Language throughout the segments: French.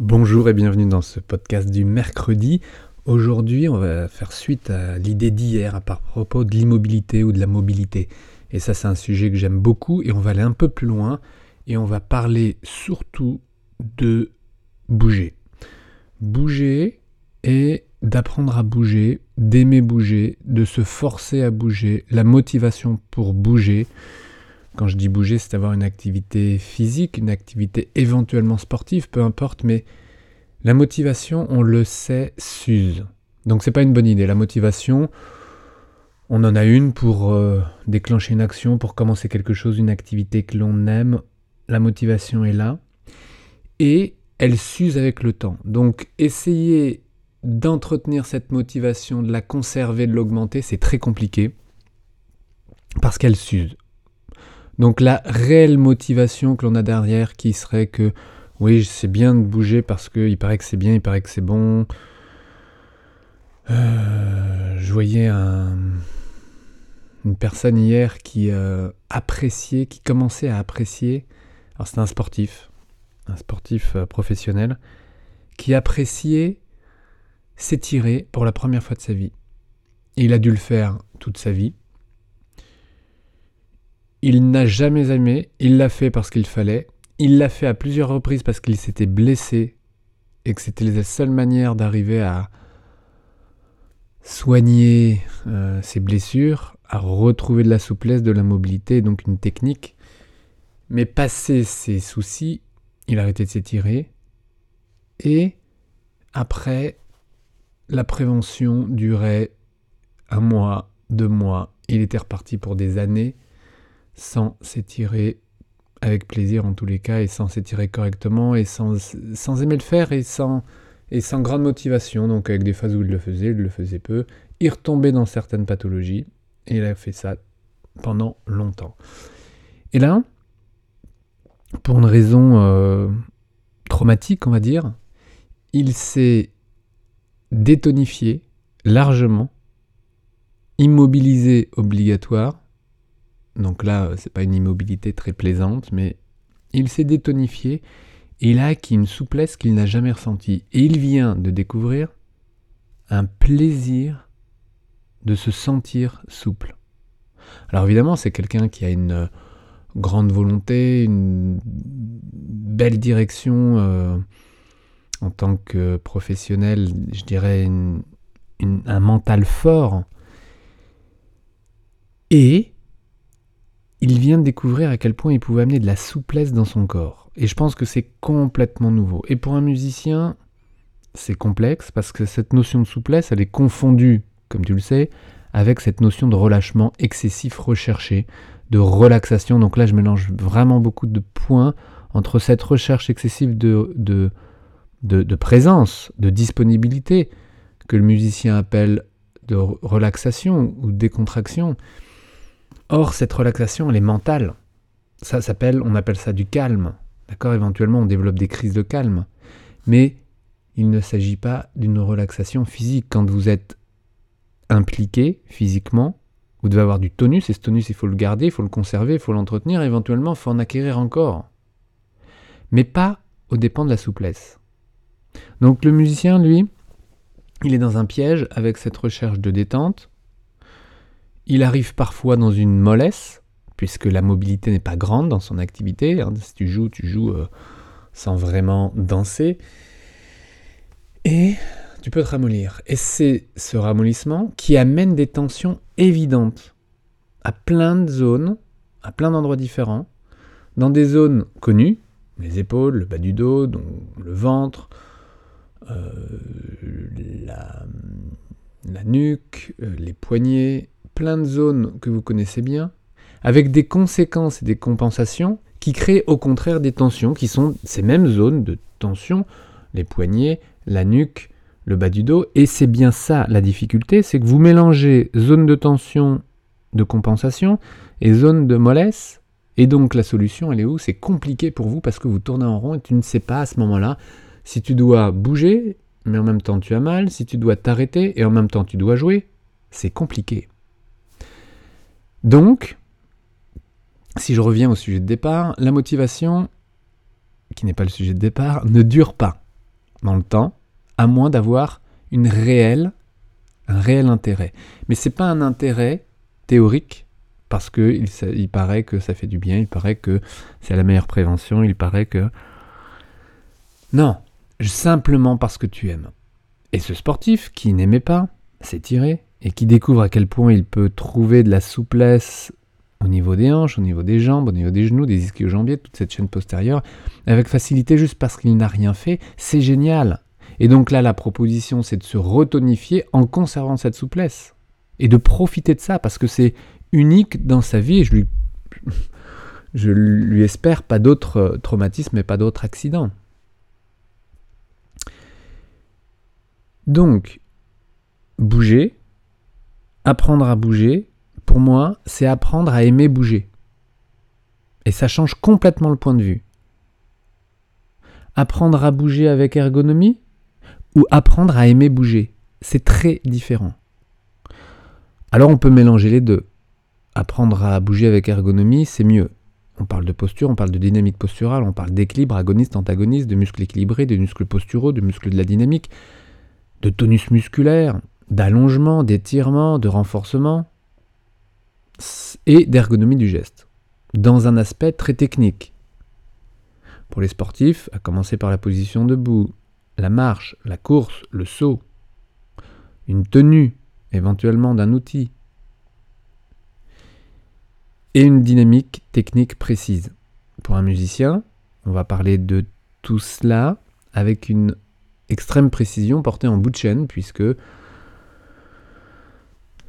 Bonjour et bienvenue dans ce podcast du mercredi. Aujourd'hui, on va faire suite à l'idée d'hier à propos de l'immobilité ou de la mobilité. Et ça, c'est un sujet que j'aime beaucoup et on va aller un peu plus loin et on va parler surtout de bouger. Bouger et d'apprendre à bouger, d'aimer bouger, de se forcer à bouger, la motivation pour bouger. Quand je dis bouger, c'est avoir une activité physique, une activité éventuellement sportive, peu importe, mais la motivation, on le sait, s'use. Donc c'est pas une bonne idée. La motivation, on en a une pour euh, déclencher une action, pour commencer quelque chose, une activité que l'on aime. La motivation est là. Et elle s'use avec le temps. Donc essayer d'entretenir cette motivation, de la conserver, de l'augmenter, c'est très compliqué. Parce qu'elle s'use. Donc la réelle motivation que l'on a derrière qui serait que oui, c'est bien de bouger parce qu'il paraît que c'est bien, il paraît que c'est bon. Euh, je voyais une personne hier qui euh, appréciait, qui commençait à apprécier. Alors c'était un sportif, un sportif euh, professionnel, qui appréciait s'étirer pour la première fois de sa vie. Et il a dû le faire toute sa vie. Il n'a jamais aimé, il l'a fait parce qu'il fallait. Il l'a fait à plusieurs reprises parce qu'il s'était blessé et que c'était la seule manière d'arriver à soigner euh, ses blessures, à retrouver de la souplesse, de la mobilité, donc une technique. Mais passé ses soucis, il a arrêté de s'étirer. Et après, la prévention durait un mois, deux mois. Il était reparti pour des années sans s'étirer avec plaisir en tous les cas et sans s'étirer correctement et sans, sans, aimer le faire et sans, et sans grande motivation. Donc avec des phases où il le faisait, il le faisait peu. Il retombait dans certaines pathologies et il a fait ça pendant longtemps. Et là, pour une raison euh, traumatique, on va dire, il s'est détonifié largement, immobilisé obligatoire, donc là, c'est pas une immobilité très plaisante, mais il s'est détonifié et il a acquis une souplesse qu'il n'a jamais ressentie. Et il vient de découvrir un plaisir de se sentir souple. Alors évidemment, c'est quelqu'un qui a une grande volonté, une belle direction euh, en tant que professionnel, je dirais un mental fort. Et il vient de découvrir à quel point il pouvait amener de la souplesse dans son corps. Et je pense que c'est complètement nouveau. Et pour un musicien, c'est complexe parce que cette notion de souplesse, elle est confondue, comme tu le sais, avec cette notion de relâchement excessif recherché, de relaxation. Donc là, je mélange vraiment beaucoup de points entre cette recherche excessive de, de, de, présence, de disponibilité, que le musicien appelle de relaxation ou décontraction, Or, cette relaxation, elle est mentale. Ça s'appelle, on appelle ça du calme. D'accord? Éventuellement, on développe des crises de calme. Mais il ne s'agit pas d'une relaxation physique. Quand vous êtes impliqué physiquement, vous devez avoir du tonus, et ce tonus, il faut le garder, il faut le conserver, il faut l'entretenir, éventuellement, il faut en acquérir encore. Mais pas au dépend de la souplesse. Donc le musicien, lui, il est dans un piège avec cette recherche de détente, il arrive parfois dans une mollesse, puisque la mobilité n'est pas grande dans son activité. Hein. Si tu joues, tu joues euh, sans vraiment danser. Et tu peux te ramollir. Et c'est ce ramollissement qui amène des tensions évidentes à plein de zones, à plein d'endroits différents, dans des zones connues, les épaules, le bas du dos, le ventre, euh, la, la, nuque, euh, les poignets, plein de zones que vous connaissez bien, avec des conséquences et des compensations qui créent au contraire des tensions, qui sont ces mêmes zones de tension, les poignets, la nuque, le bas du dos, et c'est bien ça la difficulté, c'est que vous mélangez zone de tension, de compensation, et zone de mollesse, et donc la solution, elle est où? C'est compliqué pour vous parce que vous tournez en rond et tu ne sais pas à ce moment-là si tu dois bouger, mais en même temps tu as mal, si tu dois t'arrêter et en même temps tu dois jouer, c'est compliqué. Donc, si je reviens au sujet de départ, la motivation, qui n'est pas le sujet de départ, ne dure pas. dans le temps, à moins d'avoir une réelle, un réel intérêt. Mais c'est pas un intérêt théorique, parce que il, paraît que ça fait du bien, il paraît que c'est la meilleure prévention, il paraît que... Non, simplement parce que tu aimes. Et ce sportif qui n'aimait pas s'étirer et qui découvre à quel point il peut trouver de la souplesse au niveau des hanches, au niveau des jambes, au niveau des genoux, des ischio-jambiers, toute cette chaîne postérieure, avec facilité juste parce qu'il n'a rien fait, c'est génial. Et donc là, la proposition, c'est de se retonifier en conservant cette souplesse. Et de profiter de ça, parce que c'est unique dans sa vie, et je lui, je lui espère pas d'autres traumatismes et pas d'autres accidents. Donc, bouger, apprendre à bouger, pour moi, c'est apprendre à aimer bouger. Et ça change complètement le point de vue. Apprendre à bouger avec ergonomie ou apprendre à aimer bouger, c'est très différent. Alors on peut mélanger les deux. Apprendre à bouger avec ergonomie, c'est mieux. On parle de posture, on parle de dynamique posturale, on parle d'équilibre agoniste, antagoniste, de muscles équilibrés, de muscles posturaux, de muscles de la dynamique de tonus musculaire, d'allongement, d'étirement, de renforcement et d'ergonomie du geste, dans un aspect très technique. Pour les sportifs, à commencer par la position debout, la marche, la course, le saut, une tenue éventuellement d'un outil, et une dynamique technique précise. Pour un musicien, on va parler de tout cela avec une extrême précision portée en bout de chaîne, puisque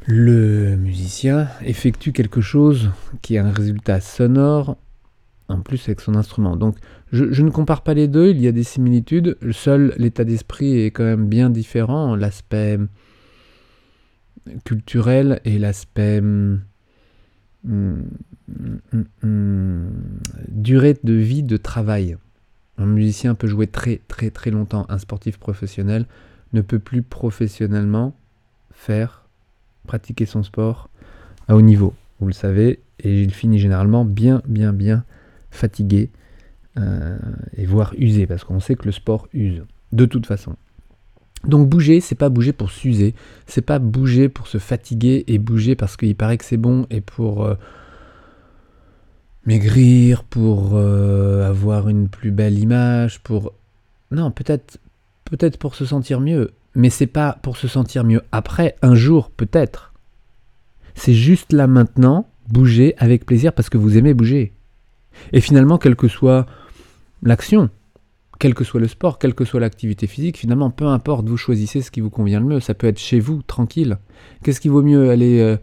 le musicien effectue quelque chose qui a un résultat sonore en plus avec son instrument. Donc je, ne compare pas les deux, il y a des similitudes, seul l'état d'esprit est quand même bien différent, l'aspect culturel et l'aspect hum, hum, hum, durée de vie de travail. Un musicien peut jouer très très très longtemps. Un sportif professionnel ne peut plus professionnellement faire, pratiquer son sport à haut niveau. Vous le savez, et il finit généralement bien bien bien fatigué euh, et voire usé, parce qu'on sait que le sport use, de toute façon. Donc bouger, c'est pas bouger pour s'user, c'est pas bouger pour se fatiguer et bouger parce qu'il paraît que c'est bon et pour euh, maigrir, pour euh, avoir une plus belle image, pour... Non, peut-être peut-être pour se sentir mieux, mais c'est pas pour se sentir mieux après, un jour peut-être. C'est juste là maintenant, bouger avec plaisir parce que vous aimez bouger. Et finalement, quelle que soit l'action, quel que soit le sport, quelle que soit l'activité physique, finalement, peu importe, vous choisissez ce qui vous convient le mieux. Ça peut être chez vous, tranquille. Qu'est-ce qui vaut mieux aller euh,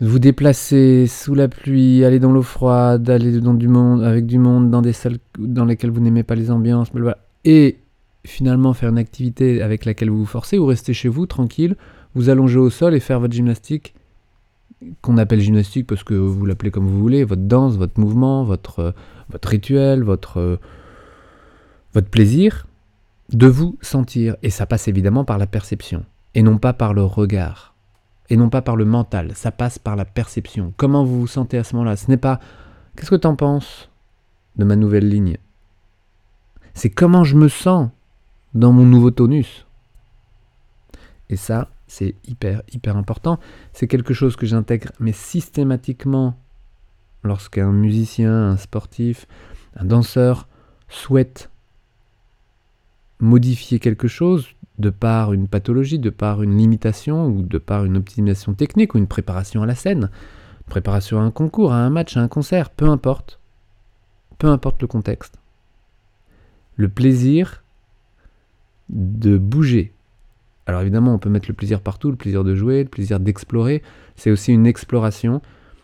vous déplacer sous la pluie, aller dans l'eau froide, aller dans du monde, avec du monde, dans des salles dans lesquelles vous n'aimez pas les ambiances, et finalement faire une activité avec laquelle vous vous forcez, ou rester chez vous tranquille, vous allonger au sol et faire votre gymnastique, qu'on appelle gymnastique parce que vous l'appelez comme vous voulez, votre danse, votre mouvement, votre, votre rituel, votre, votre plaisir, de vous sentir. Et ça passe évidemment par la perception, et non pas par le regard et non pas par le mental. Ça passe par la perception. Comment vous vous sentez à ce moment-là? Ce n'est pas qu'est-ce que tu en penses de ma nouvelle ligne? C'est comment je me sens dans mon nouveau tonus. Et ça, c'est hyper, hyper important. C'est quelque chose que j'intègre, mais systématiquement, lorsqu'un musicien, un sportif, un danseur souhaite modifier quelque chose, de par une pathologie, de par une limitation ou de par une optimisation technique ou une préparation à la scène, préparation à un concours, à un match, à un concert, peu importe. Peu importe le contexte. Le plaisir de bouger. Alors évidemment, on peut mettre le plaisir partout, le plaisir de jouer, le plaisir d'explorer. C'est aussi une exploration.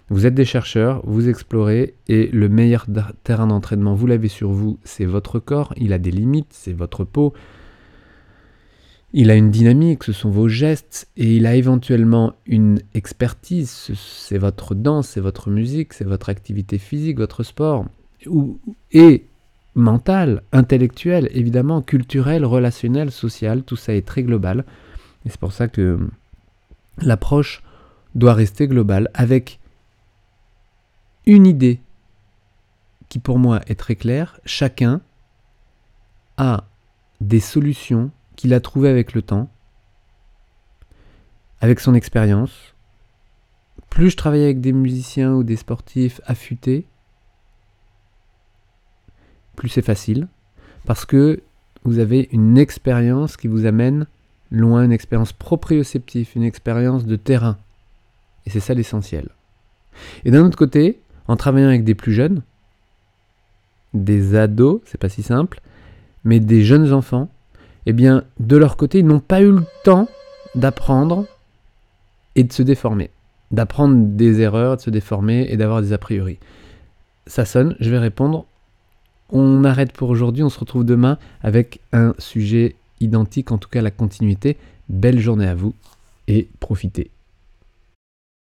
Vous êtes des chercheurs, vous explorez, et le meilleur terrain d'entraînement, vous l'avez sur vous, c'est votre corps, il a des limites, c'est votre peau, il a une dynamique, ce sont vos gestes, et il a éventuellement une expertise, c'est votre danse, c'est votre musique, c'est votre activité physique, votre sport, et mental, intellectuel, évidemment, culturel, relationnel, social, tout ça est très global. Et c'est pour ça que l'approche doit rester globale, avec une idée qui pour moi est très claire, chacun a des solutions qu'il a trouvées avec le temps, avec son expérience. Plus je travaille avec des musiciens ou des sportifs affûtés, plus c'est facile, parce que vous avez une expérience qui vous amène loin, une expérience proprioceptive, une expérience de terrain. Et c'est ça l'essentiel. Et d'un autre côté, en travaillant avec des plus jeunes, des ados, c'est pas si simple, mais des jeunes enfants, eh bien, de leur côté, ils n'ont pas eu le temps d'apprendre et de se déformer. D'apprendre des erreurs, de se déformer et d'avoir des a priori. Ça sonne, je vais répondre. On arrête pour aujourd'hui, on se retrouve demain avec un sujet identique, en tout cas la continuité. Belle journée à vous et profitez.